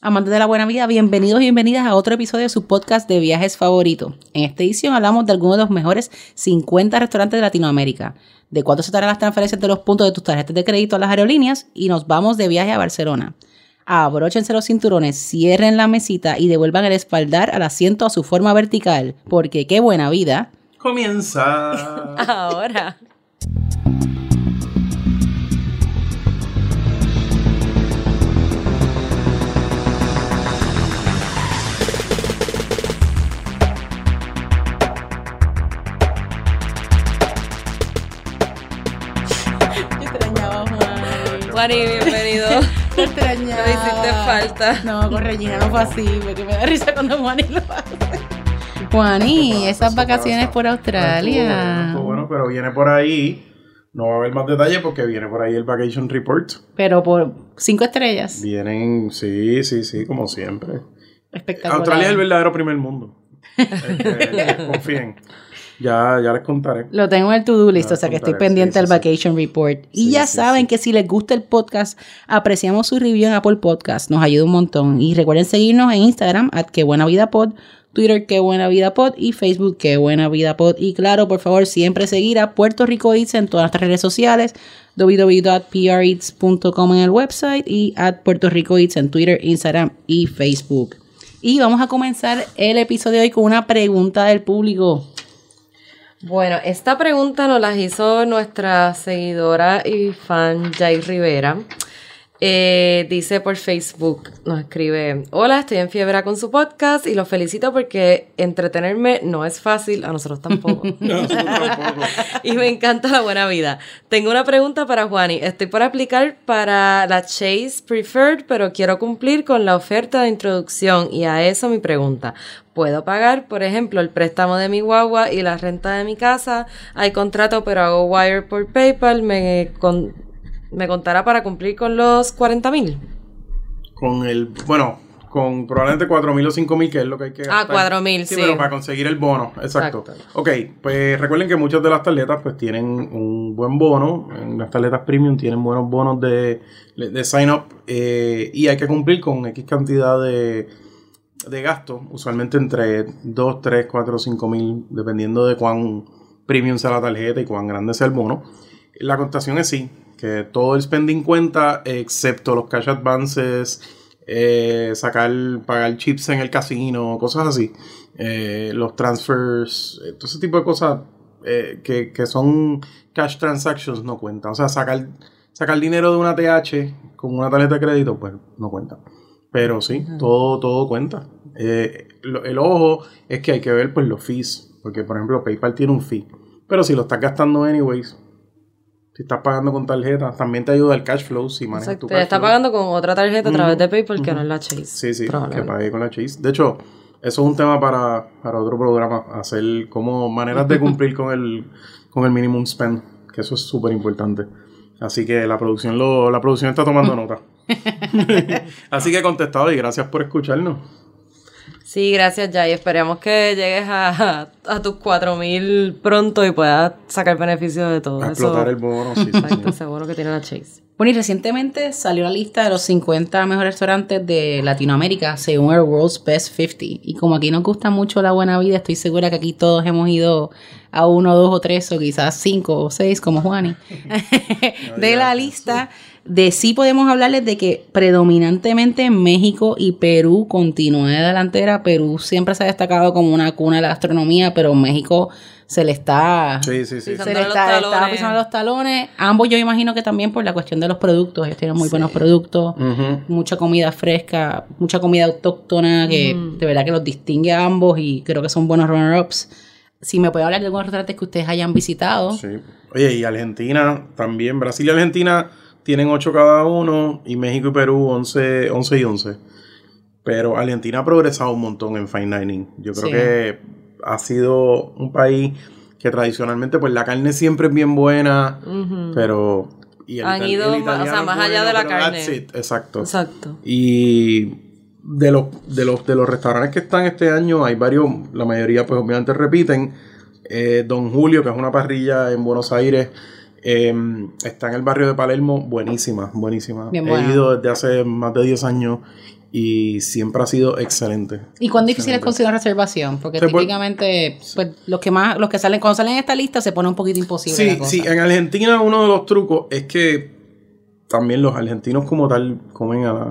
Amantes de la buena vida, bienvenidos y bienvenidas a otro episodio de su podcast de viajes favorito. En esta edición hablamos de algunos de los mejores 50 restaurantes de Latinoamérica, de cuánto se darán las transferencias de los puntos de tus tarjetas de crédito a las aerolíneas y nos vamos de viaje a Barcelona. Abróchense los cinturones, cierren la mesita y devuelvan el espaldar al asiento a su forma vertical, porque qué buena vida. Comienza. Ahora. Juani, bienvenido. Te extrañaba. Me hiciste falta. No, con Regina no fue así, porque me da risa cuando Juani lo hace. Juani, esas vacaciones por Australia. Estuvo bueno, pero viene por ahí. No va a haber más detalles porque viene por ahí el Vacation Report. Pero por cinco estrellas. Vienen, sí, sí, sí, como siempre. Espectacular. Australia es el verdadero primer mundo. Que confíen. Ya, ya les contaré. Lo tengo en el to-do list, Ya o sea que estoy pendiente sí, sí. Vacation Report. Y ya saben que si les gusta el podcast, apreciamos su review en Apple Podcast. Nos ayuda un montón. Y recuerden seguirnos en Instagram, at que buena vida pod, Twitter, que buena vida pod, y Facebook, que buena vida pod. Y claro, por favor, siempre seguir a Puerto Rico Eats en todas nuestras redes sociales, www.preats.com en el website y at Puerto Rico Eats en Twitter, Instagram y Facebook. Y vamos a comenzar el episodio de hoy con una pregunta del público. Bueno, esta pregunta nos la hizo nuestra seguidora y fan Jay Rivera. Eh, dice por Facebook, nos escribe, hola, estoy en fiebre con su podcast y los felicito porque entretenerme no es fácil, a nosotros tampoco. Tampoco. y me encanta la buena vida. Tengo una pregunta para Juani. Estoy por aplicar para la Chase Preferred, pero quiero cumplir con la oferta de introducción y a eso mi pregunta. ¿Puedo pagar, por ejemplo, el préstamo de mi guagua y la renta de mi casa? Hay contrato, pero hago wire por PayPal. Me, con- me contará para cumplir con los 40 mil. Con el, bueno, con probablemente 4.000 o 5.000, que es lo que hay que Ah, gastar. 4.000, sí. pero para conseguir el bono, exacto. Exacto. Ok, pues recuerden que muchas de las tarjetas pues tienen un buen bono. En las tarjetas premium tienen buenos bonos de, de sign up eh, y hay que cumplir con X cantidad de, de gasto, usualmente entre 2, 3, 4, 5 mil, dependiendo de cuán premium sea la tarjeta y cuán grande sea el bono. La contación es sí, que todo el spending cuenta, excepto los cash advances, eh, sacar, pagar chips en el casino, cosas así. Eh, los transfers, eh, todo ese tipo de cosas eh, que, que son cash transactions no cuentan. O sea, sacar, sacar dinero de una TH con una tarjeta de crédito, pues no cuenta. Pero sí, todo, todo cuenta. Lo- el ojo es que hay que ver pues los fees. Porque, por ejemplo, PayPal tiene un fee. Pero si lo estás gastando anyways, si estás pagando con tarjeta, también te ayuda el cash flow si manejas Exacto. tu cash está flow. pagando con otra tarjeta a través de PayPal que no es la Chase. Sí, sí, que pague con la Chase. De hecho, eso es un tema para, para otro programa, hacer como maneras de cumplir con el, con el minimum spend, que eso es súper importante. Así que la producción lo, la producción está tomando nota. Así que contestado y gracias por escucharnos. Sí, gracias, Jay. Esperemos que llegues a, a tus 4000 pronto y puedas sacar beneficio de todo A eso. explotar el bono. sí. Exacto, seguro que tiene la Chase. Bueno, y recientemente salió la lista de los 50 mejores restaurantes de Latinoamérica según el World's Best 50. Y como aquí nos gusta mucho la buena vida, estoy segura que aquí todos hemos ido a uno, dos o tres, o quizás cinco o seis, como Juani, de la lista. De sí podemos hablarles de que predominantemente México y Perú continúa de delantera. Perú siempre se ha destacado como una cuna de la gastronomía, pero México se le está Sí, sí, sí. Se le está, pisando los talones. Ambos yo imagino que también por la cuestión de los productos. Ellos tienen muy buenos productos, mucha comida fresca, mucha comida autóctona que de verdad que los distingue a ambos y creo que son buenos runner-ups. Si me puede hablar de algunos restaurantes que ustedes hayan visitado. Sí. Oye, y Argentina también. Brasil y Argentina tienen 8 cada uno y México y Perú 11, 11 y 11. Pero Argentina ha progresado un montón en fine dining. Yo creo Sí. que ha sido un país que tradicionalmente pues la carne siempre es bien buena, pero... y el Han ido el más- o sea, italiano más es allá de la carne. it, Exacto. Exacto. Y de los, de los de los restaurantes que están este año, hay varios, la mayoría pues obviamente repiten. Eh, Don Julio, que es una parrilla en Buenos Aires, eh, está en el barrio de Palermo, buenísima, buenísima. Bien He buena. ido desde hace más de 10 años y siempre ha sido excelente. ¿Y cuán difícil es conseguir reservación? Porque Se puede- típicamente, pues, los que más, los que salen, cuando salen en esta lista se pone un poquito imposible Sí, la cosa. sí, en Argentina uno de los trucos es que también los argentinos como tal comen a las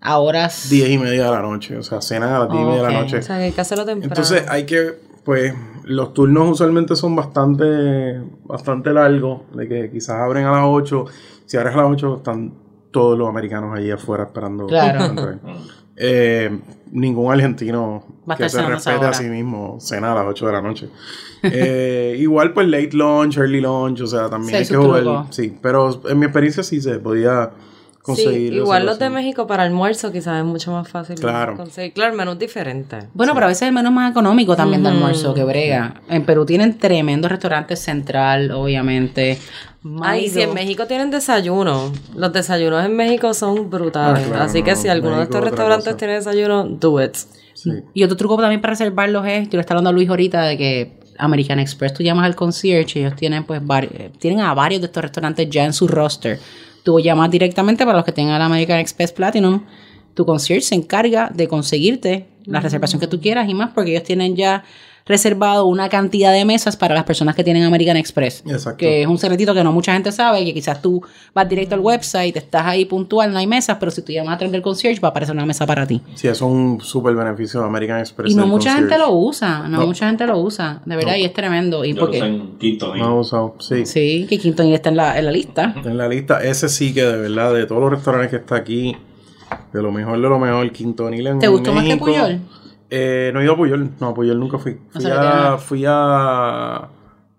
A horas. 10 y media de la noche, o sea, cenan a las 10 y media de la noche. O sea, que hay que hacerlo temprano. Entonces hay que, pues, los turnos usualmente son bastante, bastante largos, de que quizás abren a las 8, si abres a las 8 están todos los americanos allí afuera esperando. Claro. entrar. Eh, ningún argentino que se respete a sí mismo cena a las 8 de la noche. Eh, igual pues late lunch, early lunch, o sea, también Sí, hay que jugar. Sí, pero en mi experiencia sí se podía conseguir. Sí, igual los de. México para almuerzo quizás es mucho más fácil Claro. conseguir. Claro, el menú es diferente. Bueno, pero a veces el menú es más económico también de almuerzo que brega. En Perú tienen tremendos restaurantes central, obviamente. Ay, si en México tienen desayuno, los desayunos en México son brutales. Ah, claro, Así que si alguno de estos restaurantes tiene desayuno, do it. Sí. Y otro truco también para reservarlos es, yo le estaba hablando a Luis ahorita de que American Express, tú llamas al concierge y ellos tienen pues eh, tienen a varios de estos restaurantes ya en su roster. Tú llamas directamente para los que tengan el American Express Platinum. Tu concierge se encarga de conseguirte la reservación que tú quieras y más porque ellos tienen ya reservado una cantidad de mesas para las personas que tienen American Express. Exacto. Que es un secretito que no mucha gente sabe, que quizás tú vas directo al website, estás ahí puntual, no hay mesas, pero si tú llamas a través del concierge va a aparecer una mesa para ti. Sí, eso es un súper beneficio de American Express. Y no mucha gente lo usa, no, No. mucha gente lo usa, de verdad, y es tremendo. ¿Y Yo por lo sé qué? en quinto No usado, sí. Sí, que Quintonil está en la, en la lista. En la lista, ese sí que de verdad, de todos los restaurantes que está aquí, de lo mejor de lo mejor, Quintonil en ¿Te gustó más que. Puyol? Eh, no he ido a Puyol, no, a Puyol nunca fui. Fui, a, fui a...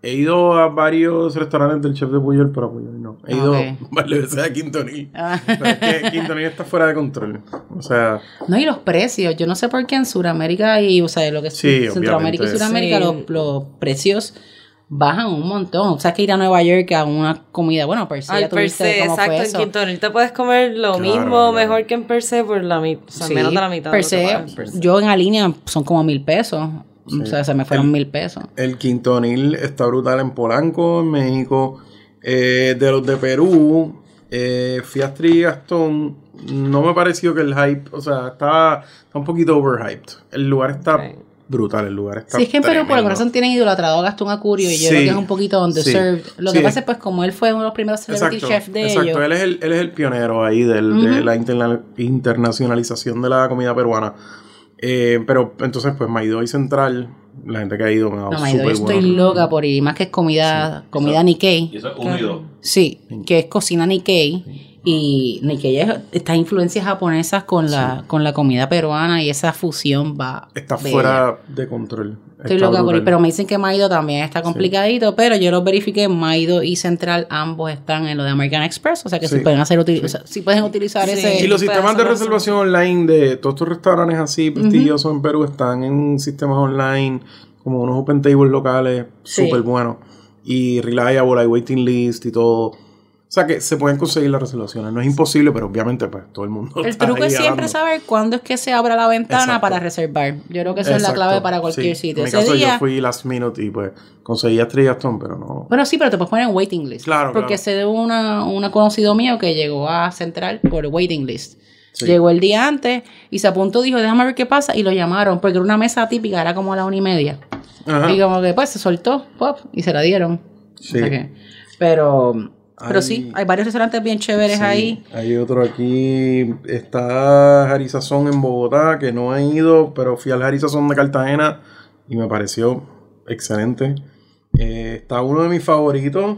He ido a varios restaurantes del chef de Puyol, pero a Puyol no. He ido Ok. varias veces a Quintonil. Ah. Pero es que Quintonil está fuera de control. O sea, No, y los precios, yo no sé por qué en Sudamérica y, o sea, lo que es Sí, Centroamérica y. Sudamérica, Sí. los, los precios bajan un montón. O sea, que ir a Nueva York a una comida, bueno, per se, Ay, ya per se, cómo fue exacto. En eso. Quintonil te puedes comer lo Claro, mismo, claro. mejor que en per se por la mitad, o sea, Sí, menos de la mitad. de per se, per yo en la línea son como mil pesos. O sea, se me fueron mil pesos. El Quintonil está brutal en Polanco, en México. Eh, de los de Perú, eh, Astrid y Gastón. No me pareció que el hype, o sea, está, está un poquito overhyped. El lugar está Ok. Brutal, el lugar está Sí, es que en Perú por alguna razón tienen idolatrado a Gastón Acurio y yo Sí, creo que es un poquito underserved. sí, Lo sí. que pasa es pues como él fue uno de los primeros celebrity Exacto, chefs de exacto. ellos. Él es el, él es el pionero ahí del- de la interna- internacionalización de la comida peruana. Eh, pero entonces, pues Maido y Central, la gente que ha ido me ha dado No, Maido, yo súper estoy bueno. loca por ir, más que es comida, comida Y Nikkei. eso es uno y dos. Sí, que es cocina Nikkei. Y Nikkei es estas influencias japonesas con la, con la comida peruana y esa fusión va. Está bella. fuera de control. Estoy Está loca por ir, pero me dicen que Maido también está complicadito, pero yo lo verifiqué, Maido y Central ambos están en lo de American Express, o sea que Sí, si pueden hacer util- o sea, si pueden utilizar Sí. ese Y los sistemas de eso reservación online de todos estos restaurantes así prestigiosos en Perú están en sistemas online, como unos open tables locales, Sí. súper buenos. Y reliable, hay waiting list y todo. O sea que se pueden conseguir las reservaciones. No es imposible, pero obviamente pues todo el mundo El está truco ahí es siempre hablando. saber cuándo es que se abra la ventana Exacto. para reservar. Yo creo que esa es la clave para cualquier sí. sitio. En mi Ese caso día, yo fui last minute y pues conseguí a Gastón, pero no. Bueno, sí, pero te puedes poner en waiting list. Claro, Porque claro. sé de una, una conocido mío que llegó a Central por waiting list. Sí. Llegó el día antes y se apuntó, dijo, déjame ver qué pasa, y lo llamaron, porque era una mesa típica, era como a la una y media. Ajá. Y como que pues se soltó, pop, y se la dieron. Sí. O sea que- pero, pero Hay- sí, hay varios restaurantes bien chéveres Sí, ahí. Hay otro aquí. Está Jarizazón en Bogotá, que no he ido, pero fui al Jarizazón de Cartagena y me pareció excelente. Eh, está uno de mis favoritos,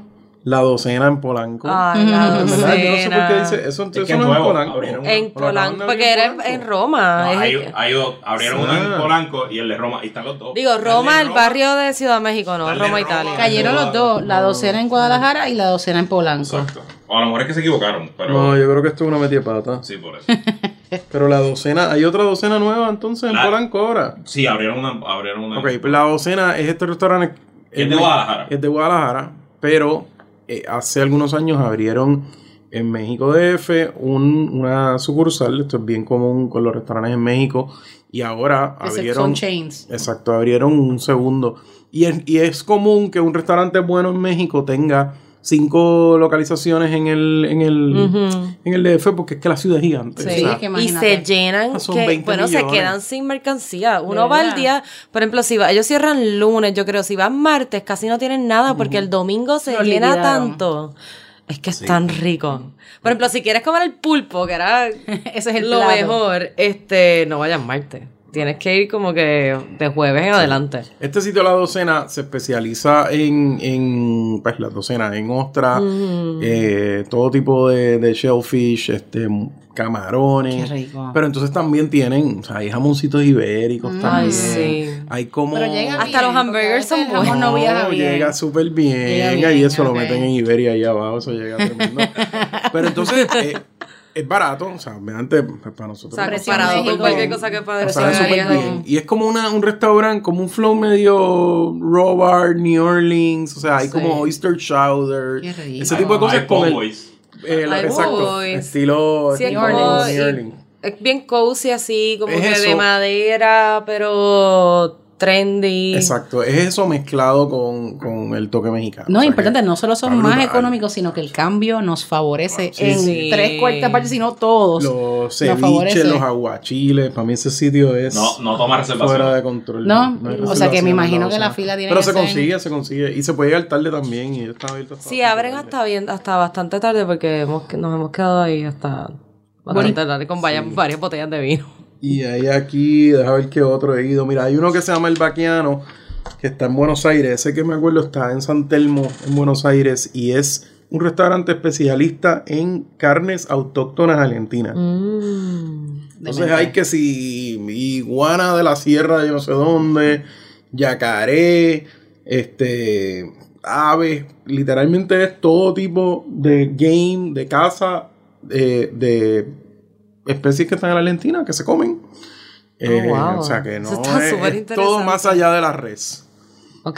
La Docena en Polanco. Ay, la ¿Verdad? Yo no sé por qué docena. dice eso. Es que eso es no en nuevo, Polanco. uno. En ¿O lo acaban Polanco, porque era Polanco? en Roma. No, hay, el- hay dos- abrieron uno Ah. en Polanco y el de Roma. Y están los dos. Digo, Roma, el Roma. barrio de Ciudad México, no, el Roma, Roma. Italia. Cayeron los dos, la docena en Guadalajara y la docena en Polanco. Exacto. O a lo mejor es que se equivocaron, pero. No, yo creo que esto es una metida pata. Sí, por eso. Pero la docena, ¿hay otra docena nueva entonces en La- Polanco ahora? Sí, abrieron una. Abrieron una Ok, pues la docena es este restaurante. Es de Guadalajara. Es de Guadalajara, pero eh, hace algunos años abrieron en México DF un- una sucursal. Esto es bien común con los restaurantes en México. Y ahora abrieron. chains. Exacto, abrieron un segundo. Y es, y es común que un restaurante bueno en México tenga cinco localizaciones en el, en el, en el DF porque es que la ciudad es gigante. Sí, o sea, es que y se llenan, Son que, 20 bueno, se quedan sin mercancía. Uno va al día, por ejemplo, si va, ellos cierran lunes, yo creo, si van martes, casi no tienen nada porque el domingo se Lo llena liquidaron. tanto. Es que es tan rico. Por ejemplo, si quieres comer el pulpo, que era Ese es el lo plato. mejor, este, no vayas martes. Tienes que ir como que de jueves en adelante. Este sitio La Docena se especializa en, en pues, la docena, en ostras, eh, todo tipo de, de shellfish, este, camarones. Qué rico. Pero entonces también tienen, o sea, hay jamoncitos ibéricos también. Ay, sí. Hay como... Pero llega Hasta bien, los hamburgers son buenos. No viaja No, bien. llega súper bien. Llega bien, Ahí eso lo meten en Iberia ahí abajo, eso llega tremendo. Pero entonces eh, es barato, o sea, obviamente pues, para O nosotros. sea, Precio comparado con cualquier cosa que o sea, súper Precio bien. Y es como una, un restaurante, como un flow medio raw bar, New Orleans, o sea, hay Sí. como oyster chowder, ese tipo de cosas Hay con el, Cowboys. eh, Hay exacto, boys. estilo Sí, New Orleans. Es bien cozy así, como Es que de madera, pero trendy. Exacto, es eso mezclado con, con el toque mexicano. No, o sea importante, no solo son más brutal. económicos, sino que el cambio nos favorece Sí, en sí. tres cuartas partes, sino todos. Los ceviches, los aguachiles, para mí ese sitio es No, no toma reservación. fuera de control. No, hay o sea que me imagino que la fila tiene Pero que se ser- consigue, se consigue. Y se puede llegar tarde también. Y está abierto hasta Sí, abren tarde. hasta bien, hasta bastante tarde porque hemos, nos hemos quedado ahí hasta bastante tarde con varias, varias botellas de vino. Y hay aquí, deja ver qué otro he ido. Mira, hay uno que se llama El Baquiano, que está en Buenos Aires. Ese que me acuerdo está en San Telmo, en Buenos Aires. Y es un restaurante especialista en carnes autóctonas argentinas. Mm. Entonces hay que si iguana de la sierra de yo no sé dónde, yacaré, este, aves, literalmente es todo tipo de game, de caza, de, de especies que están en la Argentina que se comen. Eh, wow. O sea que no Eso está es, súper es todo más allá de la res.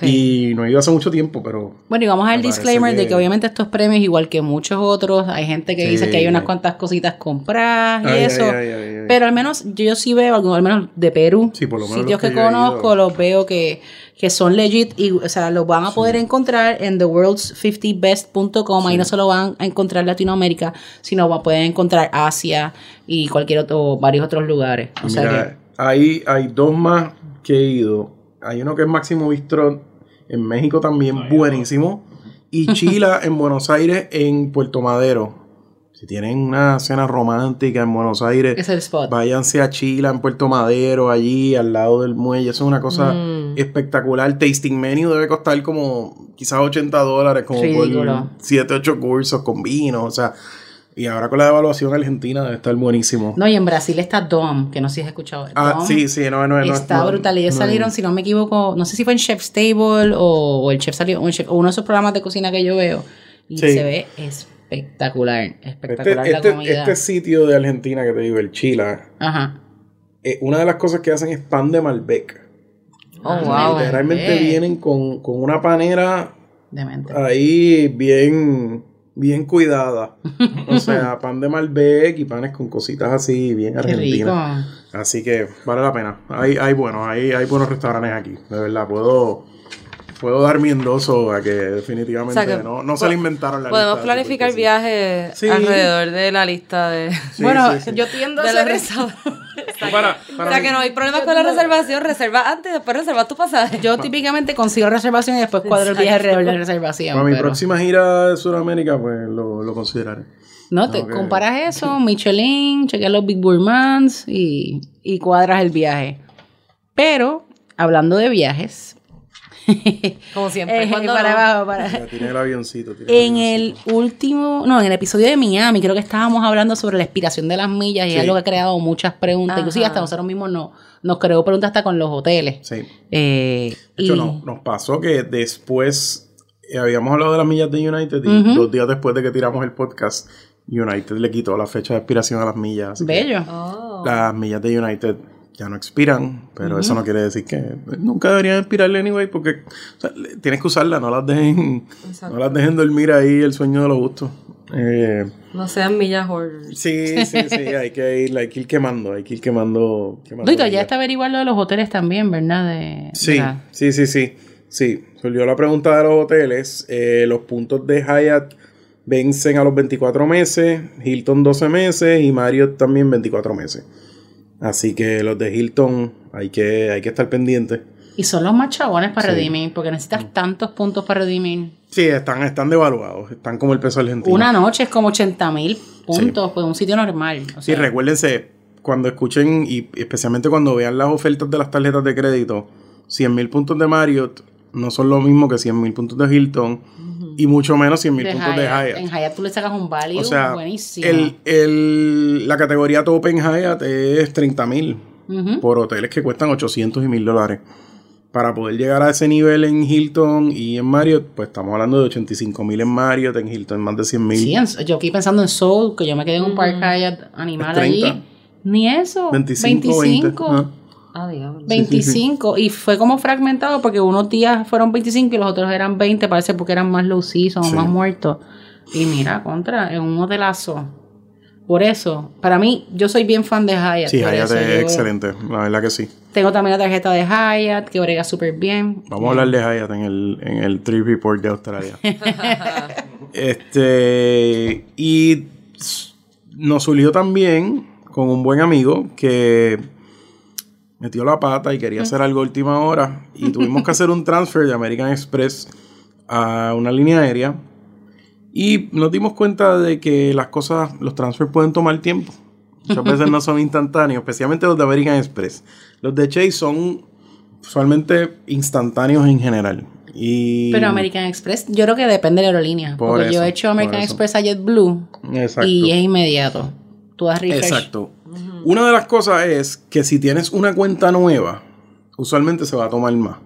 Y no he ido hace mucho tiempo, pero Bueno, y vamos al disclaimer de que- obviamente estos premios, igual que muchos otros, hay gente que Sí. dice que hay unas cuantas cositas compradas y Ay, eso. ay, ay. Pero al menos yo, sí veo, al menos de Perú, Sí, por lo menos sitios que, conozco, los veo que, que son legit y, o sea, los van a poder encontrar en theworlds50best.com. Ahí no solo van a encontrar Latinoamérica, sino van a poder encontrar Asia y cualquier otro, varios otros lugares. O sea Mira, ahí hay dos más que he ido. Hay uno que es Máximo Bistro en México también, buenísimo. Y Chila en Buenos Aires, en Puerto Madero. Si tienen una cena romántica en Buenos Aires, es el spot. váyanse a Chila en Puerto Madero, allí al lado del muelle. Eso es una cosa Mm. espectacular. Tasting menu debe costar como quizás 80 dólares, como Ridículo. por 7, 8 cursos con vino. O sea, y ahora con la devaluación argentina debe estar buenísimo. No, y en Brasil está Dom, que no sé si has escuchado. Ah, Dom sí, sí, no, no, no. Está no, brutal. Ellos no, salieron, si no me equivoco, no sé si fue en Chef's Table o, o el chef salió, o, en Chef- o uno de esos programas de cocina que yo veo. Y Sí. se ve espectacular. Este, Espectacular este, la comida. este sitio de Argentina que te digo, el Chila, Ajá. eh, una de las cosas que hacen es pan de Malbec. Oh, Ah, wow. Literalmente eh. vienen con, con una panera Demente. ahí bien, bien cuidada. O sea, pan de Malbec y panes con cositas así, bien argentinas. Así que vale la pena. Hay, hay bueno, hay, hay buenos restaurantes aquí. De verdad, puedo, puedo dar mi endoso a que definitivamente O sea que no, no se le inventaron la Podemos lista, planificar viajes Sí. alrededor de la lista de, Sí, bueno, sí, sí. yo tiendo a restaurantes. Para, para o sea mí- que no hay problemas con la reservación. Reserva antes y después reserva tu pasaje. Yo típicamente consigo reservación y después cuadro el viaje alrededor de la reservación. Para mi próxima gira de Sudamérica, pues lo, lo consideraré. No, te comparas eso, Michelin, chequeas los Big Gourmands y, y cuadras el viaje. Pero, hablando de viajes, Como siempre. eh, cuando para no. abajo, para- Ya tiene el avioncito. tiene En el avioncito. último, no, en el episodio de Miami, creo que estábamos hablando sobre la expiración de las millas y Sí. es algo que ha creado muchas preguntas. Ajá. Inclusive hasta nosotros mismos no, nos creó preguntas hasta con los hoteles. Sí. Eh, De hecho, y- no, nos pasó que después eh, habíamos hablado de las millas de United y Ujú. dos días después de que tiramos el podcast, United le quitó la fecha de expiración a las millas. Bello. Oh. Las millas de United ya no expiran, pero eso no quiere decir que nunca deberían expirarle anyway, porque o sea, le- tienes que usarlas, no las dejen, Exacto. no las dejen dormir ahí el sueño de los gustos. Eh, No sean millas hoarders. Sí, sí, sí, hay que ir, hay que ir quemando, hay que ir quemando. quemando Duito, ya está averiguar lo de los hoteles también, ¿verdad? De, Sí, sí, sí, sí. Sí, surgió la pregunta de los hoteles. Eh, los puntos de Hyatt vencen a los 24 meses, Hilton 12 meses y Marriott también 24 meses. Así que los de Hilton hay que, hay que estar pendientes. Y son los más chabones para Sí. redimir, porque necesitas tantos puntos para redimir. Sí, están, están devaluados, están como el peso argentino. Una noche es como 80 mil puntos, pues un sitio normal. O Sí, recuérdense, cuando escuchen y especialmente cuando vean las ofertas de las tarjetas de crédito, 100 mil puntos de Marriott no son lo mismo que 100 mil puntos de Hilton y mucho menos 100 mil de puntos de Hyatt. Hyatt. En Hyatt tú le sacas un value O sea, buenísimo. el, el- la categoría top en Hyatt es 30 mil Ujú. por hoteles que cuestan 800 y 1000 dólares. Para poder llegar a ese nivel en Hilton y en Marriott, pues estamos hablando de 85 mil en Marriott, en Hilton más de 100 mil. Sí, en- yo aquí pensando en Soul, que yo me quedé en un park Hyatt animal Es 30. allí. Ni eso. 25, 25. 20. Ah. Ah, diablo. 25 y fue como fragmentado porque unos días fueron 25 y los otros eran 20, parece porque eran más low season o Sí. más muertos. Y mira, contra, en un hotelazo. Por eso, para mí, yo soy bien fan de Hyatt. Sí, Hyatt eso es excelente, la verdad que sí. Tengo también la tarjeta de Hyatt, que brega súper bien. Vamos a hablar de Hyatt en el, en el Trip Report de Australia. este. Y nos surgió también con un buen amigo que metió la pata y quería hacer algo a última hora. Y tuvimos que hacer un transfer de American Express a una línea aérea. Y nos dimos cuenta de que las cosas, los transfers pueden tomar tiempo. Muchas veces no son instantáneos, especialmente los de American Express. Los de Chase son usualmente instantáneos en general. Y Pero American Express, yo creo que depende de la aerolínea. Por porque yo eso, he hecho American. Express a JetBlue Exacto. y es inmediato. Tú das refresh. Exacto. Una de las cosas es que si tienes una cuenta nueva, usualmente se va a tomar más.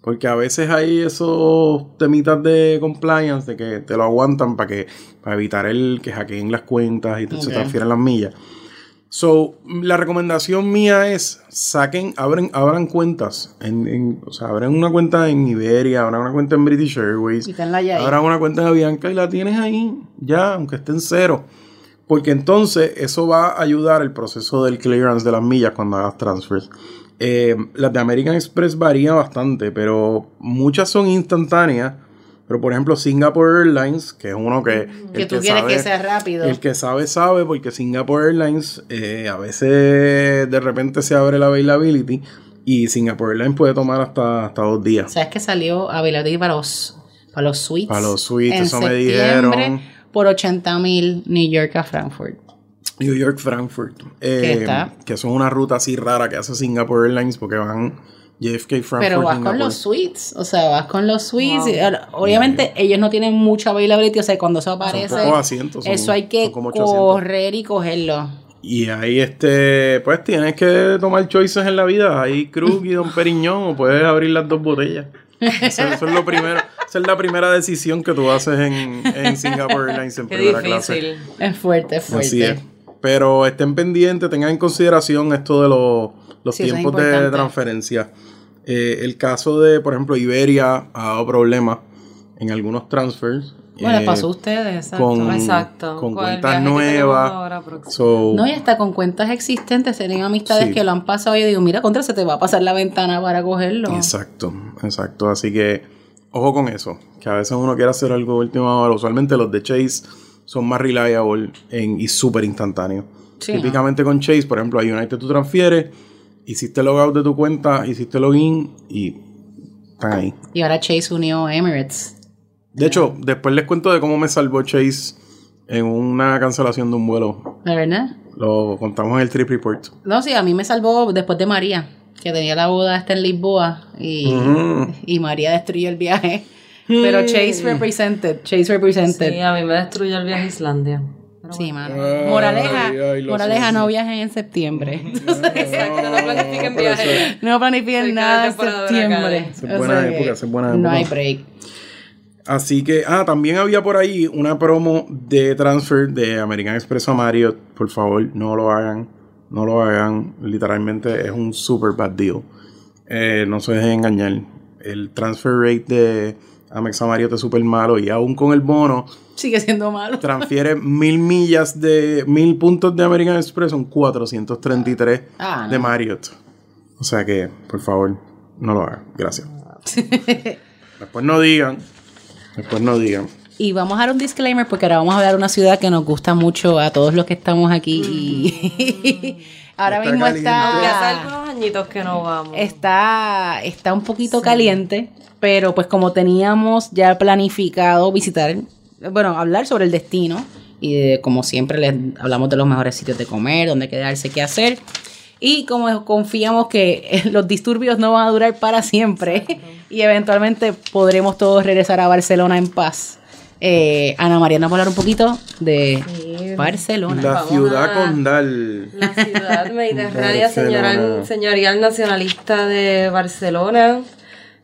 Porque a veces hay esos temitas de compliance de que te lo aguantan para que para evitar el que hackeen las cuentas y te- se transfieran las millas. So, la recomendación mía es saquen, abren, abran cuentas. En, en- o sea, abran una cuenta en Iberia, abran una cuenta en British Airways. Abran una cuenta en Avianca y la tienes ahí, ya, aunque esté en cero. Porque entonces eso va a ayudar el proceso del clearance de las millas cuando hagas transfers. Eh, las de American Express varían bastante, pero muchas son instantáneas. Pero por ejemplo, Singapore Airlines, que es uno que. Que el tú quieres sabe- que sea rápido. El que sabe, sabe, porque Singapore Airlines eh, a veces de repente se abre la availability y Singapore Airlines puede tomar hasta, hasta dos días. ¿Sabes que salió availability para los, para los suites? Para los suites, en eso me septiembre dijeron. Por 80 mil New York a Frankfurt. New York, Frankfurt. eh. Que son una ruta así rara que hace Singapore Airlines porque van JFK, Frankfurt. Pero vas Singapore. con los suites. O sea, vas con los suites. Wow. y, obviamente, ellos no tienen mucha availability. O sea, cuando eso aparece, pocos asientos, son- eso hay que son como 800. correr y cogerlo. Y ahí, este, pues tienes que tomar choices en la vida. Hay Krug y Don Periñón, o puedes abrir las dos botellas. Eso, eso es lo primero. Esa es la primera decisión que tú haces en, en Singapore Airlines en Qué primera difícil. clase. Es fuerte, es fuerte. Así es. Pero estén pendientes, tengan en consideración esto de los, los Sí, eso es tiempos de transferencia. Eh, el caso de, por ejemplo, Iberia ha dado problemas en algunos transfers. Bueno, eh, les pasó a ustedes, exacto. con- Exacto. con cuentas nuevas. so- No, y hasta con cuentas existentes, tienen amistades Sí. que lo han pasado y yo digo, mira, contra se te va a pasar la ventana para cogerlo. Exacto, exacto. Así que ojo con eso. Que a veces uno quiere hacer algo de última hora. Usualmente los de Chase son más reliable en, y súper instantáneos. Sí, Típicamente con Chase, por ejemplo, a United tú transfieres, hiciste logout de tu cuenta, hiciste login y están ahí. Y ahora Chase unió Emirates. De hecho, después les cuento de cómo me salvó Chase en una cancelación de un vuelo. ¿De verdad? Lo contamos en el trip report. No, sí, a mí me salvó después de María, que tenía la boda esta en Lisboa y, y María destruyó el viaje. Pero Chase represented, Chase represented. Sí, a mí me destruyó el viaje a Islandia. Sí, mano. Ay, Moraleja, ay, moraleja no viajen en septiembre. Exacto, no planifiquen viajes. no planifiquen nada en septiembre. es buena época, es buena No hay break. Así que, ah, también había por ahí una promo de transfer de American Express a Marriott. Por favor, no lo hagan. No lo hagan. Literalmente es un super bad deal. Eh, no se dejen engañar. El transfer rate de Amex a Marriott es súper malo y aún con el bono Sigue siendo malo. transfiere mil millas de mil puntos de American Express son 433 Ah, de no. Marriott. O sea que, por favor, no lo hagan. Gracias. Después no digan. Después no digan. Y vamos a dar un disclaimer porque ahora vamos a hablar de una ciudad que nos gusta mucho a todos los que estamos aquí. ahora Está mismo caliente. Aunque hace está, algunos añitos que no vamos. está, está un poquito caliente, pero pues como teníamos ya planificado visitar, bueno, hablar sobre el destino y de, como siempre les hablamos de los mejores sitios de comer, dónde quedarse, qué hacer. Y como confiamos que eh, los disturbios no van a durar para siempre y eventualmente podremos todos regresar a Barcelona en paz. Eh, Ana María nos va a hablar un poquito de Sí. Barcelona. La Vamos ciudad a- condal. La ciudad mediterránea señoral- señorial nacionalista de Barcelona,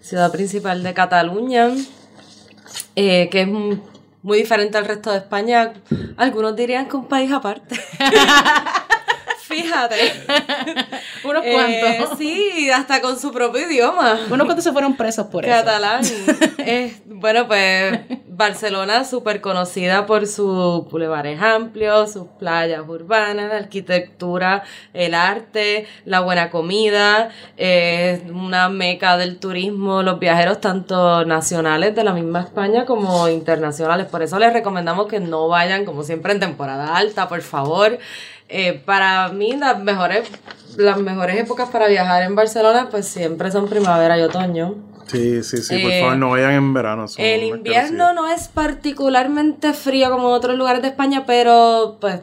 ciudad principal de Cataluña, eh, que es muy diferente al resto de España. Algunos dirían que un país aparte. Fíjate. Unos Eh, cuantos. sí, hasta con su propio idioma. Unos cuantos se fueron presos por eso. Catalán. Es- bueno, pues Barcelona súper conocida por sus bulevares amplios, sus playas urbanas, la arquitectura, el arte, la buena comida, es una meca del turismo, los viajeros tanto nacionales de la misma España como internacionales. Por eso les recomendamos que no vayan, como siempre, en temporada alta, por favor. Eh, para mí las mejores, las mejores épocas para viajar en Barcelona pues siempre son primavera y otoño. Sí, sí, sí. Por Eh, favor, no vayan en verano. son El invierno no es particularmente frío como en otros lugares de España, pero pues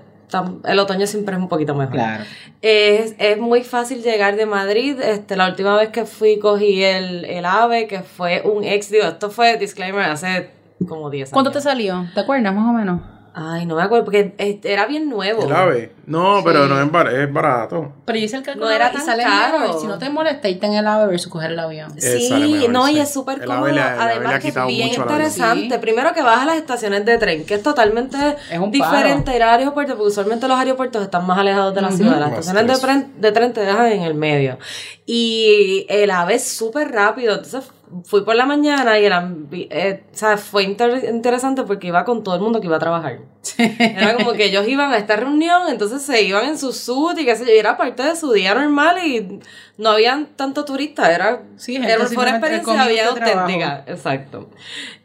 el otoño siempre es un poquito mejor. Claro. Es, es muy fácil llegar de Madrid. Este, la última vez que fui cogí el, el AVE, que fue un ex, digo, esto fue disclaimer hace como 10 años. ¿Cuánto te salió? ¿Te acuerdas más o menos? Ay, no me acuerdo, porque eh, era bien nuevo. El ave. No, pero no es, bar- es barato. Pero yo hice el cálculo No era y tan sale caro. mejor. Si no te molesta, irte en el AVE versus coger el avión. Eh, Sí, mejor, no, y es súper cómodo. Le Además, que es bien interesante. Sí. Primero que vas a las estaciones de tren, que es totalmente Es un diferente ir al aeropuerto, porque usualmente los aeropuertos están más alejados de la ciudad. Las Más estaciones de tren, de tren te dejan en el medio. Y el AVE es súper rápido. Entonces fui por la mañana y ambi- eh, o sea, fue inter- interesante porque iba con todo el mundo que iba a trabajar. Era como que ellos iban a esta reunión, entonces se iban en su suit y qué sé yo, y era parte de su día normal y no habían tanto turistas, era, Sí, era fue una experiencia trabajo. auténtica, exacto.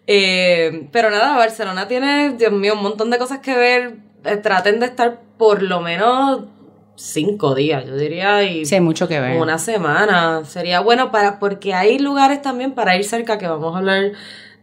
Eh, pero nada, Barcelona tiene, Dios mío, un montón de cosas que ver, Eh, traten de estar por lo menos cinco días, yo diría, y Sí, hay mucho que ver. una semana. Sería bueno para, porque hay lugares también para ir cerca que vamos a hablar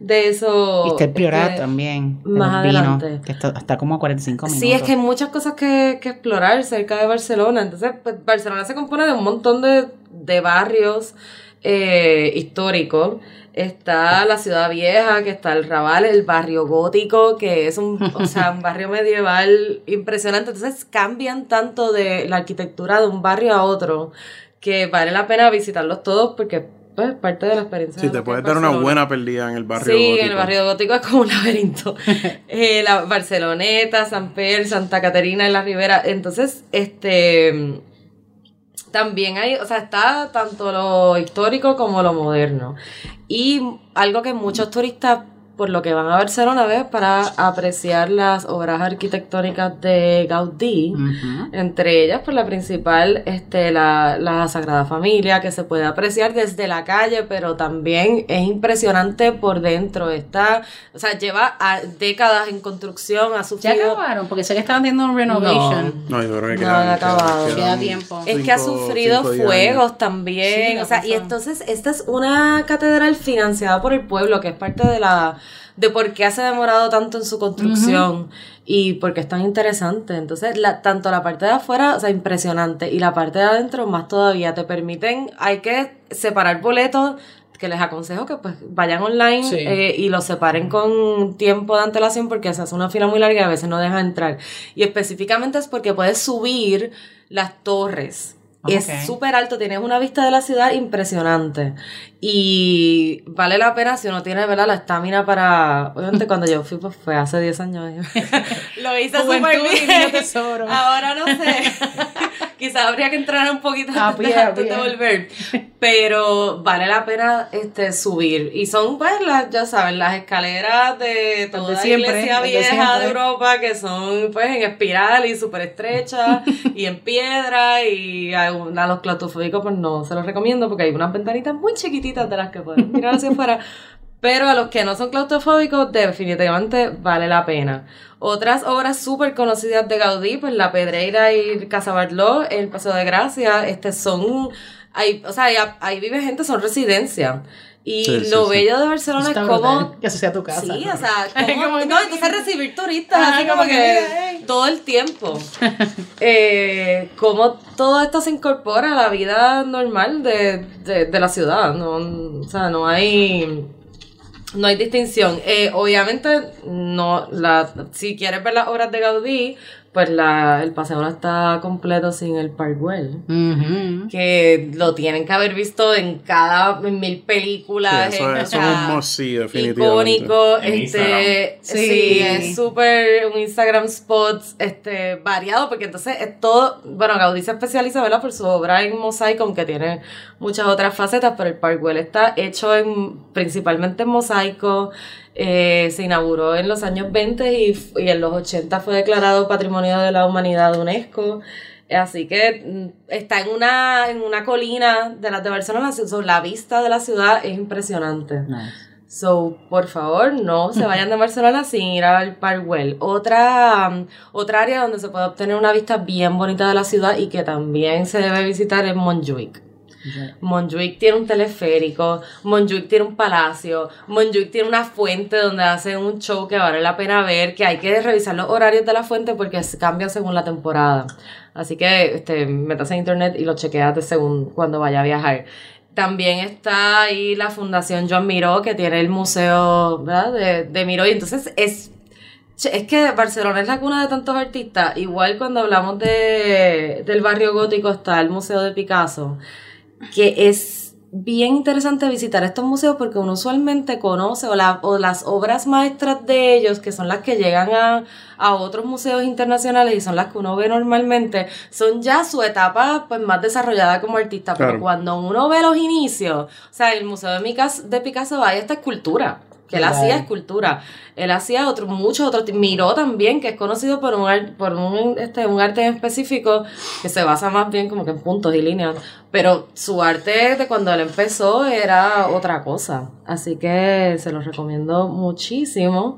de eso. Y está el Priorat este, también. más vinos, adelante. que está, está como a 45 minutos. Sí, es que hay muchas cosas que, que explorar cerca de Barcelona. Entonces, pues, Barcelona se compone de un montón de, de barrios eh, históricos. Está la ciudad vieja, que está el Raval, el barrio gótico, que es un, o sea, un barrio medieval impresionante. Entonces cambian tanto de la arquitectura de un barrio a otro que vale la pena visitarlos todos porque pues, es parte de la experiencia. Sí, te puedes es dar una buena perdida en el barrio Sí, gótico. el barrio gótico es como un laberinto. Eh, la Barceloneta, San Pedro, Santa Caterina y la Ribera. Entonces, este también hay, o sea, está tanto lo histórico como lo moderno. Y algo que muchos turistas, por lo que van a Barcelona, ¿ves? para apreciar las obras arquitectónicas de Gaudí. Entre ellas, pues la principal, este, la, la Sagrada Familia, que se puede apreciar desde la calle, pero también es impresionante por dentro. Está, o sea, lleva a décadas en construcción, ha Ya sufrido. acabaron, porque sé que estaban haciendo un renovation. No, yo creo que No quedan- han acabado. quedan Queda tiempo. Es que ha sufrido fuegos años. también. Sí, o sea, y entonces esta es una catedral financiada por el pueblo, que es parte de la de por qué se ha demorado tanto en su construcción y por qué es tan interesante. Entonces, la, tanto la parte de afuera, o sea, impresionante, y la parte de adentro más todavía. Te permiten, hay que separar boletos que les aconsejo que pues vayan online Sí. eh, y los separen con tiempo de antelación porque se hace una fila muy larga y a veces no deja entrar. Y específicamente es porque puedes subir las torres. Es Ok. súper alto, tienes una vista de la ciudad impresionante. Y vale la pena si uno tiene ¿verdad? la estamina para. Obviamente, cuando yo fui, pues fue hace 10 años. Lo hice súper bien. tesoro. Ahora no sé. Quizás habría que entrar un poquito antes, pie, de, a antes de volver. Pero vale la pena este subir. Y son, pues, las, ya saben, las escaleras de toda la siempre, iglesia de vieja de. Europa, que son, pues, en espiral y súper estrechas y en piedra. Y a, a los claustrofóbicos, pues, no se los recomiendo porque hay unas ventanitas muy chiquititas de las que pueden mirar hacia afuera. Pero a los que no son claustrofóbicos, definitivamente vale la pena. Otras obras súper conocidas de Gaudí, pues La Pedreira y Casa Barló, El Paseo de Gracia, este son, hay, o sea, ahí, ahí vive gente, son residencias. Y Sí, lo sí. bello de Barcelona Está es como Que eso sea tu casa. Sí, o sea, como, no, entonces recibir turistas, Ajá, así como como que, todo el tiempo. eh, como todo esto se incorpora a la vida normal de, de, de la ciudad, no, o sea, no hay no hay distinción. Eh, obviamente, no, la, si quieres ver las obras de Gaudí, pues la, el paseo no está completo sin el Parkwell Ujú. que lo tienen que haber visto en cada en mil películas. Sí, eso, es un must see, definitivamente. Icónico, En este, Sí. es súper un Instagram spot, este, variado, porque entonces es todo, bueno, Gaudí se especializa, ¿verdad? Por su obra en mosaico, aunque tiene muchas otras facetas, pero el Parkwell está hecho en, principalmente en mosaico, eh, se inauguró en los años 20 y, y en los 80 fue declarado Patrimonio de la Humanidad de UNESCO. Así que mm, está en una, en una colina de las de Barcelona, so, la vista de la ciudad es impresionante. Nice. So, por favor, no se vayan de Barcelona sin ir al Parkwell. Otra, um, otra área donde se puede obtener una vista bien bonita de la ciudad y que también se debe visitar es Montjuic. Montjuic tiene un teleférico, Montjuic tiene un palacio, Montjuic tiene una fuente donde hacen un show que vale la pena ver, que hay que revisar los horarios de la fuente porque cambia según la temporada. Así que este, metas en internet y lo chequeate según cuando vaya a viajar. También está ahí la Fundación Joan Miró, que tiene el museo. De, de Miró. Y entonces es Es que Barcelona es la cuna de tantos artistas. Igual cuando hablamos de, del barrio gótico está el Museo de Picasso, que es bien interesante visitar estos museos porque uno usualmente conoce o, la- o las obras maestras de ellos, que son las que llegan a, a otros museos internacionales y son las que uno ve normalmente, son ya su etapa pues más desarrollada como artista. Claro. Pero cuando uno ve los inicios, o sea, el Museo de, Micas- de Picasso hay esta escultura que él hacía escultura. Él hacía otro, muchos otros. Miró también, que es conocido por un, por un, este, un arte en específico que se basa más bien como que en puntos y líneas. Pero su arte de cuando él empezó era otra cosa. Así que se los recomiendo muchísimo.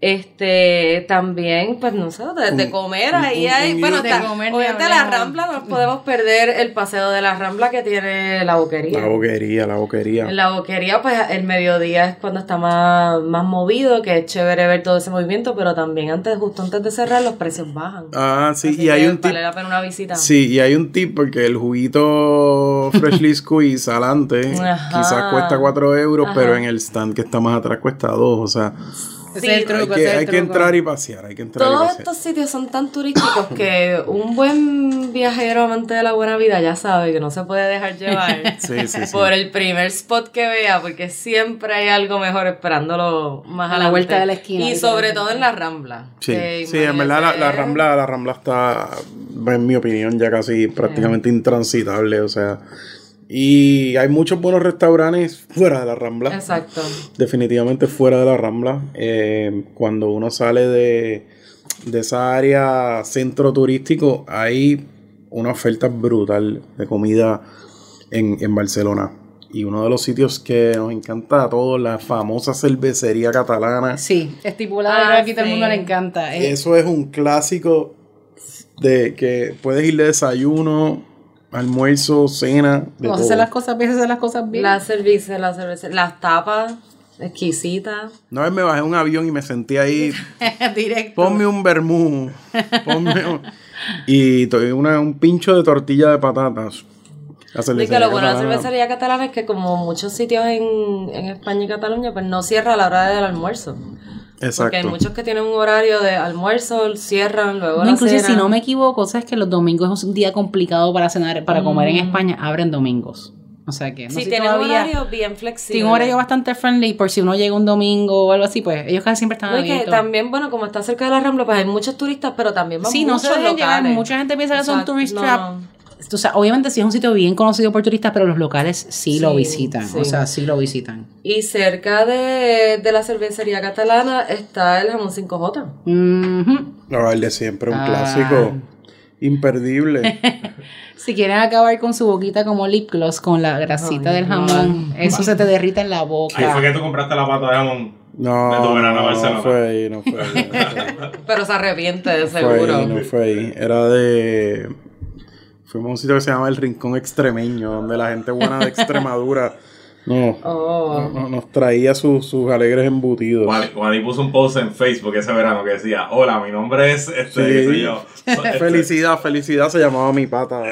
Este, también, pues no sé, de, comer un- ahí un- hay, un bueno, está, comer obviamente la hablemos. Rambla, no podemos perder el paseo de la Rambla que tiene la boquería. La boquería, la boquería. En la boquería, pues el mediodía es cuando está más, más movido, que es chévere ver todo ese movimiento, pero también antes, justo antes de cerrar, los precios bajan. Ah, sí, Así y hay un tip. Vale la pena una visita. Sí, y hay un tip porque el juguito Freshly Squeeze adelante quizás cuesta 4 euros, Ajá. pero en el stand que está más atrás cuesta 2. O sea, Ese Sí, es el hay que, ese es el hay que entrar y pasear. Hay que entrar y Todos pasear. estos sitios son tan turísticos que un buen viajero amante de la buena vida ya sabe que no se puede dejar llevar Sí, sí, sí. por el primer spot que vea, porque siempre hay algo mejor esperándolo más A la vuelta de la esquina, Y sobre todo en la Rambla. Sí, sí, en verdad la, la Rambla, la Rambla está, en mi opinión, ya casi prácticamente intransitable. O sea, y hay muchos buenos restaurantes fuera de la Rambla. Exacto. definitivamente fuera de la Rambla. Eh, cuando uno sale de, de esa área centro turístico, hay una oferta brutal de comida en, en Barcelona. Y uno de los sitios que nos encanta a todos, la famosa cervecería catalana. Sí, estipulado, Ah, aquí todo el mundo sí. le encanta. Es- Eso es un clásico de que puedes ir de desayuno, almuerzo, cena. De Vamos a todo. hacer las cosas bien, hacer las cosas bien. La cerveza, la cerveza, las tapas exquisitas. Una vez me bajé un avión y me sentí ahí Directo. Ponme un vermú. Ponme un... Y una- un pincho de tortilla de patatas. La Y que lo bueno de la cervecería catalana es que como muchos sitios en, en España y Cataluña, pues no cierra a la hora del almuerzo. Porque hay Exacto. muchos que tienen un horario de almuerzo, cierran, luego No, cena. si no me equivoco, sabes que los domingos es un día complicado para cenar, para comer en España, abren domingos. O sea que no Sí, sé si tienen un horario bien flexible. Tiene un horario bastante friendly por si uno llega un domingo o algo así, pues ellos casi siempre están No, y que abiertos. también, bueno, como está cerca de la Rambla, pues hay muchos turistas, pero también van Sí, no se muchos dejen llevar. locales. Mucha gente piensa que son Exacto, tourist no, trap. O sea, obviamente sí es un sitio bien conocido por turistas, pero los locales sí, lo visitan. sí. O sea, sí lo visitan. Y cerca de, de la cervecería catalana está el jamón 5J. Ujú. No, el de siempre, un Ah. clásico imperdible. Si quieren acabar con su boquita como lip gloss con la grasita Ay, del jamón, eso se te derrita en la boca. Ahí fue que tú compraste la pata de jamón. No, no, fue ahí, no fue ahí. No fue ahí. Pero se arrepiente, de No fue seguro. ahí, no fue ahí. Era de. Fuimos a un sitio que se llama El Rincón Extremeño, donde la gente buena de Extremadura no, Oh. no- nos traía sus, sus alegres embutidos. Juan, Juan y puso un post en Facebook ese verano que decía, hola, mi nombre es este, Sí. yo. Este, Felicidad, felicidad se llamaba mi pata.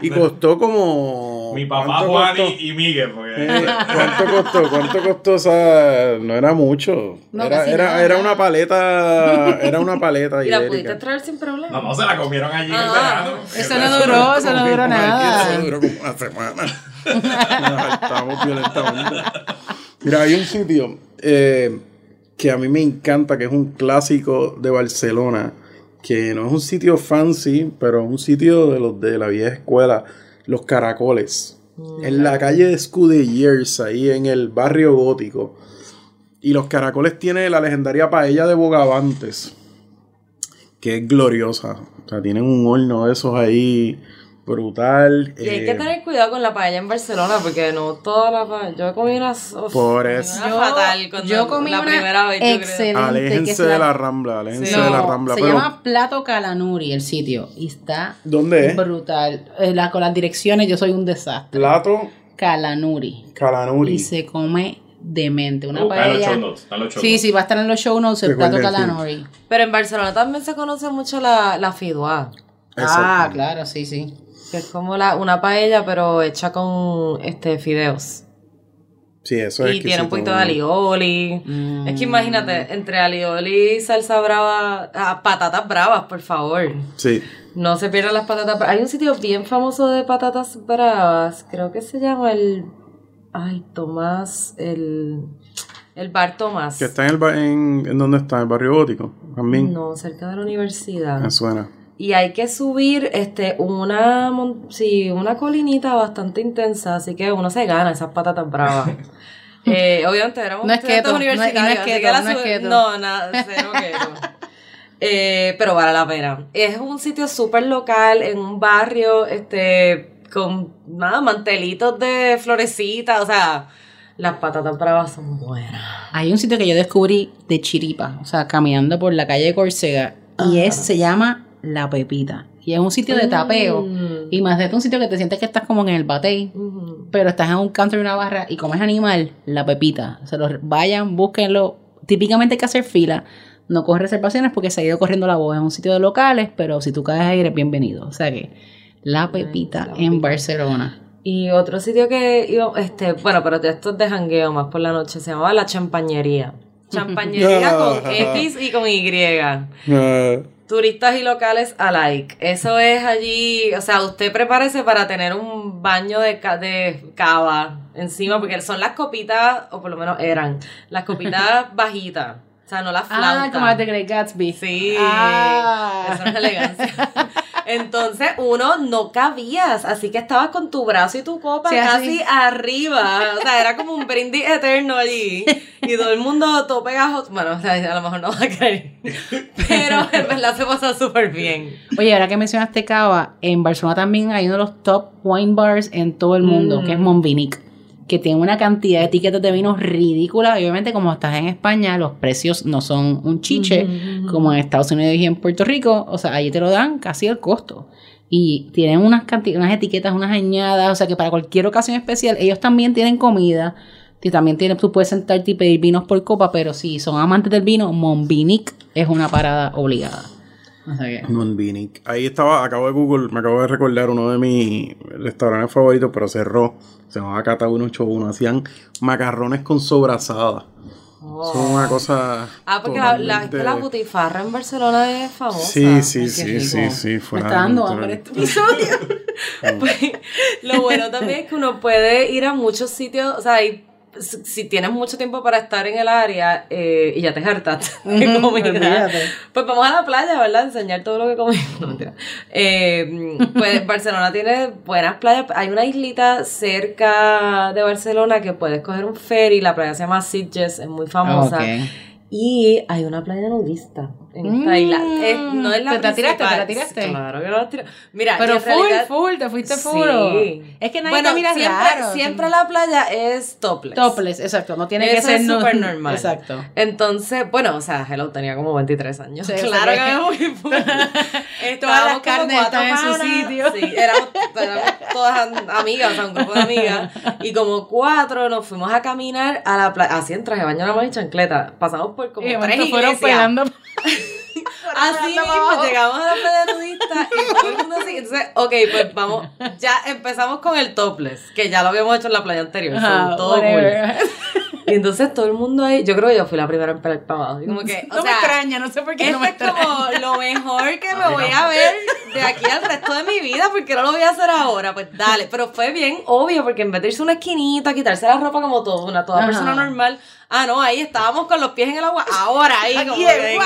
y costó como. Mi papá ¿cuánto Juan y, y Miguel, porque Eh, ¿Cuánto costó? ¿Cuánto costó? O sea, no era mucho. No, era, era, era una paleta. Era una paleta Y la pudiste traer sin problema. no, no se la comieron allí en el Ah, verano. Eso no duró, eso no duró nada. Eso duró como una semana. Nos saltamos violentamente. Mira, hay un sitio eh, que a mí me encanta, que es un clásico de Barcelona, que no es un sitio fancy, pero es un sitio de los de la vieja escuela, Los Caracoles. En la calle de Scudellers, ahí en el barrio gótico. Y Los Caracoles tiene la legendaria paella de Bogavantes, que es gloriosa. O sea, tienen un horno de esos ahí brutal. Y hay eh, que tener cuidado con la paella en Barcelona, porque no toda la paella. Yo comí unas. uf, Por comí eso. una Yo- fatal cuando yo comí la una primera vez. yo creo. excelente. que Aléjense es de la- la rambla, aléjense Sí. de la rambla. se pero, llama Plato Calanuri el sitio y está ¿Dónde es? brutal. Eh, la- con las direcciones yo soy un desastre. Plato Calanuri. Calanuri. Y se come demente. Una Uh, los paella. show notes, están los show Sí, notes. sí, va a estar en los show notes el Plato sí. Calanuri. Pero en Barcelona también se conoce mucho la, la fideuà, Ah, claro, sí, sí. Que es como la, una paella, pero hecha con este fideos. Sí, eso es y tiene un poquito de alioli. Mm. Es que imagínate, entre alioli y salsa brava, ah, patatas bravas, por favor. Sí. No se pierdan las patatas bravas. Hay un sitio bien famoso de patatas bravas, creo que se llama el... Ay, Tomás, el... El bar Tomás. Que está en el ba- en, en dónde está, en el barrio gótico. También. No, cerca de la universidad. Me suena. Y hay que subir este una sí, una colinita bastante intensa, así que uno se gana esas patatas bravas. Eh, obviamente éramos No es keto, no es- no así que la no es sube- keto. no, nada, cero keto. Eh, pero vale la pena. Es un sitio súper local, en un barrio, este, con nada, mantelitos de florecitas, o sea, las patatas bravas son buenas. Hay un sitio que yo descubrí de chiripa, o sea, caminando por la calle de Córcega, y es, se llama La Pepita. Y es un sitio de tapeo. Mm. Y más de un sitio que te sientes que estás como en el batey, pero estás en un country, una barra, y como es animal, La Pepita. Se los vayan, búsquenlo. Típicamente hay que hacer fila. No coges reservaciones porque se ha ido corriendo la voz. Es un sitio de locales, pero si tú caes ahí eres bienvenido. O sea que La Pepita La en Pepita. Barcelona. Y otro sitio que iba, este, bueno, pero de estos de jangueo más por la noche, se llamaba La Champañería. Champañería con X y con Y. Turistas y locales alike. Eso es allí, o sea, usted prepárese para tener un baño de, ca- de cava encima, porque son las copitas, o por lo menos eran, las copitas bajitas. O sea, no las flautas. Ah, como las de Great Gatsby. Sí, Ah. es elegancia. Entonces uno no cabías, así que estabas con tu brazo y tu copa Sí, así. casi arriba. O sea, era como un brindis eterno allí. Y todo el mundo todo pegajoso. Bueno, o sea, a lo mejor no va a creer. Pero en verdad se pasa súper bien. Oye, ahora que mencionaste Cava, en Barcelona también hay uno de los top wine bars en todo el mundo, que es Monvinic, que tiene una cantidad de etiquetas de vinos ridícula. Y obviamente, como estás en España, los precios no son un chiche, como en Estados Unidos y en Puerto Rico. O sea, allí te lo dan casi el costo. Y tienen unas, unas etiquetas, unas añadas, o sea que para cualquier ocasión especial, ellos también tienen comida. Y también tienen, tú puedes sentarte y pedir vinos por copa, pero si son amantes del vino, Monvinic es una parada obligada. O sea que- Monvinic. Ahí estaba, acabo de Google, me acabo de recordar uno de mis restaurantes favoritos, pero cerró. Se llamaba Cata 181. Hacían macarrones con sobrasada. Son una cosa. Ah, porque la, la, es que la butifarra en Barcelona es famosa. Sí, sí, Ay, sí, sí, sí. Me fuera está dando hambre este episodio. Pues, Lo bueno también es que uno puede ir a muchos sitios, o sea, hay si tienes mucho tiempo para estar en el área eh, y ya te hartas de comida, pues vamos a la playa, ¿verdad? Enseñar todo lo que comimos. No. Eh, pues Barcelona tiene buenas playas. Hay una islita cerca de Barcelona que puedes coger un ferry. La playa se llama Sitges, es muy famosa. Y hay una playa nudista en Mm. Es- no es la ¿Te la tiraste? ¿Te la tiraste? Claro que no la tiré. Mira, Pero full, realidad- full, te fuiste Sí. full. Es que nadie bueno, te mira siempre, raro. siempre la playa es topless. Topless, exacto. No tiene que ser es no- súper normal. Exacto. Entonces, bueno, o sea, Hello tenía como 23 años. Sí, claro que- me fui full. Todas las carnes están en su sitio. Sí, éramos, éramos todas am- amigas, o sea, un grupo de amigas. Y como cuatro nos fuimos a caminar a la playa, así en traje de baño, nada más y chancleta. Pasamos por como Y tres momento fueron iglesias. pegando. Así mismo, llegamos a la playa nudista y todo el mundo así. Entonces, ok, pues vamos, ya empezamos con el topless, que ya lo habíamos hecho en la playa anterior. so, todo cool. Y entonces todo el mundo ahí, yo creo que yo fui la primera en pelar para abajo. Como que, o no me extraña, no sé por qué no me esto es como lo mejor que me voy a ver de aquí al resto de mi vida, porque no lo voy a hacer ahora. Pues dale, pero fue bien obvio, porque en vez de irse a una esquinita, quitarse la ropa como todo, una toda Ajá. persona normal, ah, no, ahí estábamos con los pies en el agua, ahora ahí como Aquí que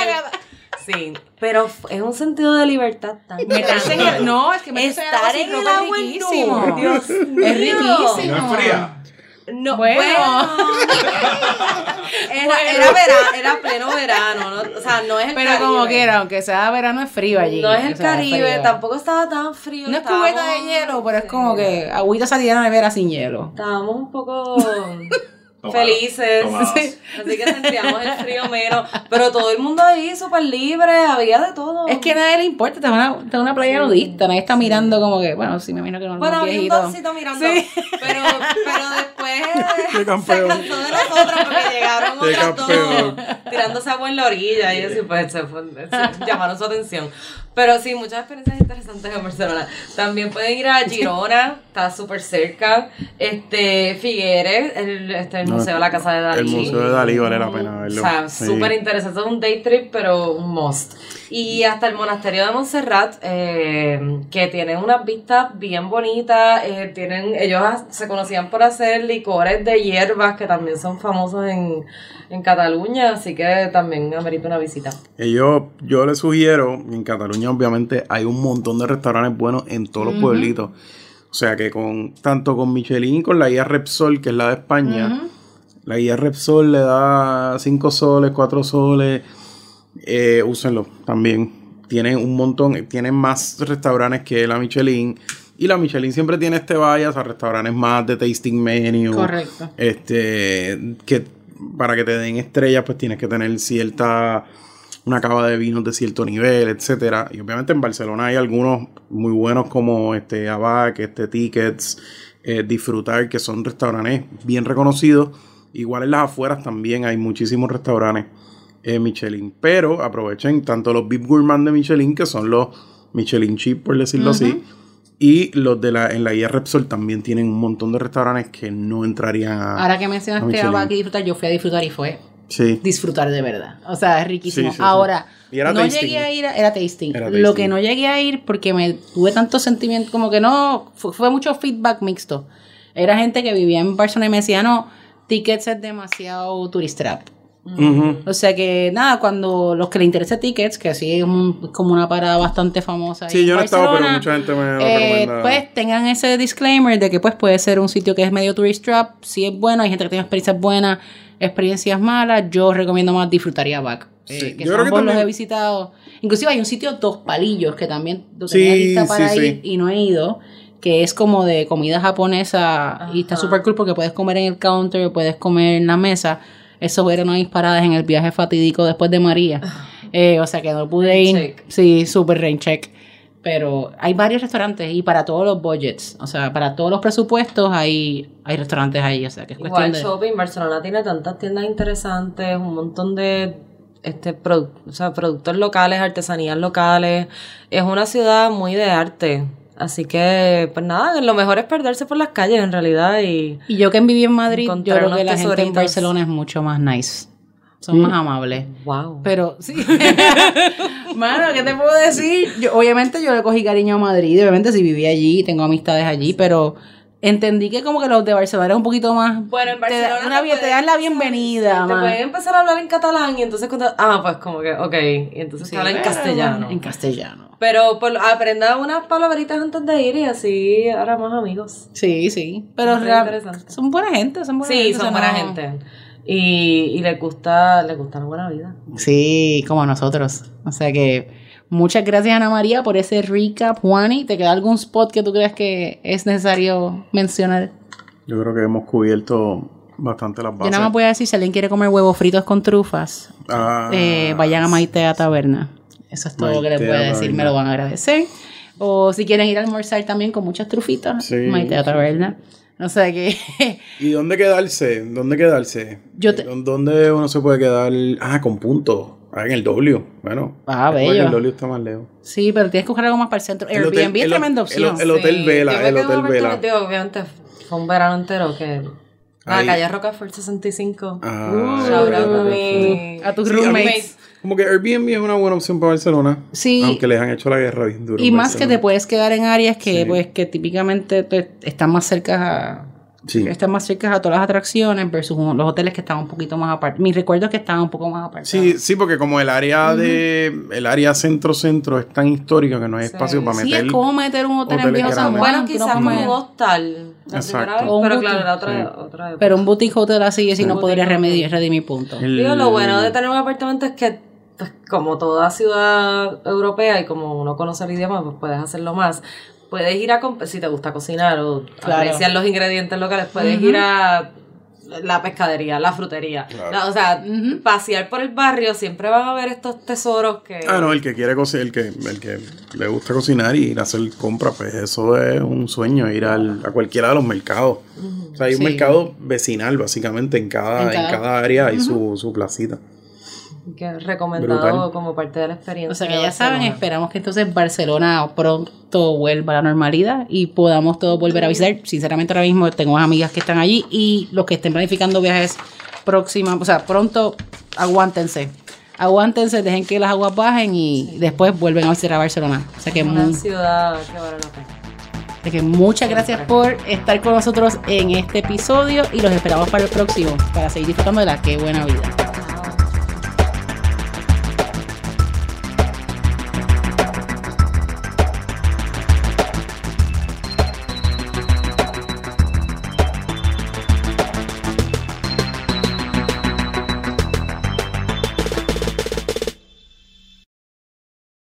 Sí, pero es un sentido de libertad tan grande. el, no, es que agua Estar sin en el es agua en riquísimo. Dios Es riquísimo. No es fría. No, Bueno. bueno. Era, era verano, era pleno verano, ¿no? o sea, no es el Pero Caribe. como quiera, aunque sea verano, es frío allí. No es el Caribe, frío. tampoco estaba tan frío. No es cubeta de hielo, pero es como que agüita salida de nevera sin hielo. Estábamos un poco Tomados, felices, tomados. sí, así que sentíamos el frío menos, pero todo el mundo ahí súper libre, había de todo. Es que a nadie le importa, está una, está una playa nudista, nadie está mirando como que, bueno, sí me imagino que no Bueno, había un doncito mirando, Sí. pero, pero después Qué se campeón. cansó de nosotros porque llegaron Qué otras dos tirándose agua en la orilla y y pues se fue, se- llamaron su atención. Pero sí, muchas experiencias interesantes en Barcelona. También pueden ir a Girona, está súper cerca. Este, Figueres, el, este, el No, Museo de la Casa de Dalí. el Museo de Dalí vale la pena verlo. O sea, Sí. súper interesante. Es un day trip, pero un must. Y hasta el monasterio de Montserrat, eh, que tienen unas vistas bien bonitas. eh, tienen, ellos se conocían por hacer licores de hierbas, que también son famosos en, en Cataluña. Así que también amerita una visita. Ellos, yo les sugiero, en Cataluña obviamente hay un montón de restaurantes buenos en todos los pueblitos. O sea que con tanto con Michelin y con la guía Repsol, que es la de España, la guía Repsol le da 5 soles, 4 soles. Eh, úsenlo también. Tienen un montón, tienen más restaurantes que la Michelin. Y la Michelin siempre tiene este bias a restaurantes más de tasting menu. Correcto. Este, que para que te den estrellas, pues tienes que tener cierta, una cava de vinos de cierto nivel, etcétera. Y obviamente en Barcelona hay algunos muy buenos como este Abac, este Tickets, eh, Disfrutar, que son restaurantes bien reconocidos. Igual en las afueras también hay muchísimos restaurantes eh, Michelin. Pero aprovechen tanto los VIP Gourmand de Michelin, que son los Michelin Chip, por decirlo así. Y los de la, en la guía Repsol también tienen un montón de restaurantes que no entrarían a. Ahora que mencionaste a Baque disfrutar, yo fui a disfrutar y fue Sí. disfrutar de verdad. O sea, es riquísimo. Sí, sí, sí. Ahora, no tasting. llegué a ir, a- era tasting. Era Lo que no llegué a ir porque me tuve tanto sentimiento, como que no, fue, fue mucho feedback mixto. Era gente que vivía en Barcelona y me decía, no, tickets es demasiado tourist trap. O sea que nada, cuando los que le interesa tickets, que así es un- como una parada bastante famosa. ahí Sí, en yo no he estado, pero mucha gente me lo eh, pues tengan ese disclaimer de que pues puede ser un sitio que es medio tourist trap, si es bueno, hay gente que tiene experiencias buenas, experiencias malas, yo recomiendo más disfrutaría back. Sí, Eh, que yo creo que ambos los también- he visitado. Inclusive hay un sitio dos palillos que también lo Sí, tenía lista para sí, ir sí. y no he ido. Que es como de comida japonesa y está súper cool porque puedes comer en el counter, puedes comer en la mesa. Eso eran unas paradas en el viaje fatídico después de María. Eh, o sea que no pude Rain ir. check. Sí, súper rain check. Pero hay varios restaurantes y para todos los budgets, o sea, para todos los presupuestos hay, hay restaurantes ahí, o sea, que es cuestión Igual de... shopping, Barcelona tiene tantas tiendas interesantes, un montón de este produ- o sea, productos locales, artesanías locales. Es una ciudad muy de arte. Así que, pues nada, lo mejor es perderse por las calles en realidad y Y yo que viví en Madrid, yo creo que la gente en. Barcelona es mucho más nice. Son más amables. Wow. Pero sí. Mano, ¿qué te puedo decir? Yo, obviamente yo le cogí cariño a Madrid, obviamente si viví allí, tengo amistades allí, pero entendí que como que los de Barcelona eran un poquito más... Bueno, en te Barcelona una te te, dan la bienvenida, Te man. pueden empezar a hablar en catalán y entonces cuando... Ah, pues como que, ok. Y entonces te hablan en castellano. En castellano. Pero por, aprenda unas palabritas antes de ir y así haremos amigos. Sí, sí. Pero real- son buena gente, son buena Sí, gente. son o sea, buena no- gente. Y, y les gusta, les gusta la buena vida. Sí, como a nosotros. O sea que muchas gracias Ana María por ese recap, Juani. ¿Te queda algún spot que tú creas que es necesario mencionar? Yo creo que hemos cubierto bastante las Yo bases. nada más voy a decir, si alguien quiere comer huevos fritos con trufas, Ah, eh, vayan a Maitea Taberna. Eso es todo lo que les voy a decir, me lo van a agradecer. O si quieren ir a almorzar también con muchas trufitas, Sí, Maitea. Taberna. O sea que ¿Y dónde quedarse? ¿Dónde quedarse? Yo te- ¿Dó- ¿Dónde uno se puede quedar? Ah, con puntos. Ah, en el W. Bueno. Ah, bello. El W está más lejos. sí, pero tienes que buscar algo más para el centro. El Airbnb hotel- es el- tremenda opción. el Hotel Vela, yo me el Hotel Vela. obviamente fue un verano entero que... La calle Rocafort 65. Ah, Shout out a mi- a tus Sí, a mí- roommates. Como que Airbnb es una buena opción para Barcelona. Sí. Aunque les han hecho la guerra bien duro. Y más que te puedes quedar en áreas que, Sí. pues, que típicamente pues, están más cerca a, Sí. están más cerca a todas las atracciones versus los hoteles que están un poquito más aparte. Mis recuerdos que estaban un poco más apartados. Sí, sí, porque como el área de el área centro-centro es tan histórica que no hay espacio para Sí, meter. es como meter un hotel en Viejo San. Juan. Bueno, quizás un hostal. La Exacto. primera vez, pero claro, era otra, Sí. otra época. Pero un boutique hotel así, si no podría remediar, hotel. redimir puntos. El- Digo, lo bueno de tener un apartamento es que, pues, como toda ciudad europea y como uno conoce el idioma, pues puedes hacerlo más. Puedes ir a, si te gusta cocinar o Claro. apreciar los ingredientes locales, puedes ir a la pescadería, la frutería. Claro. La- o sea, pasear por el barrio, siempre van a ver estos tesoros que... Ah, no, el que quiere cocinar, el que, el que le gusta cocinar y ir a hacer compras, pues eso es un sueño, ir al- a cualquiera de los mercados. O sea, hay un Sí. mercado vecinal, básicamente, en cada, En en cada- cada, área hay su, su placita. Que es recomendado Brutal. como parte de la experiencia. O sea que ya saben, esperamos que entonces Barcelona pronto vuelva a la normalidad y podamos todos volver a visitar. Sinceramente ahora mismo tengo amigas que están allí y los que estén planificando viajes próximas, o sea, pronto aguántense. Aguántense, dejen que las aguas bajen y después vuelven a visitar a Barcelona. O sea que, una mu- ciudad que vale la pena. Así que muchas gracias por estar con nosotros en este episodio y los esperamos para el próximo, para seguir disfrutando de la Qué Buena Vida.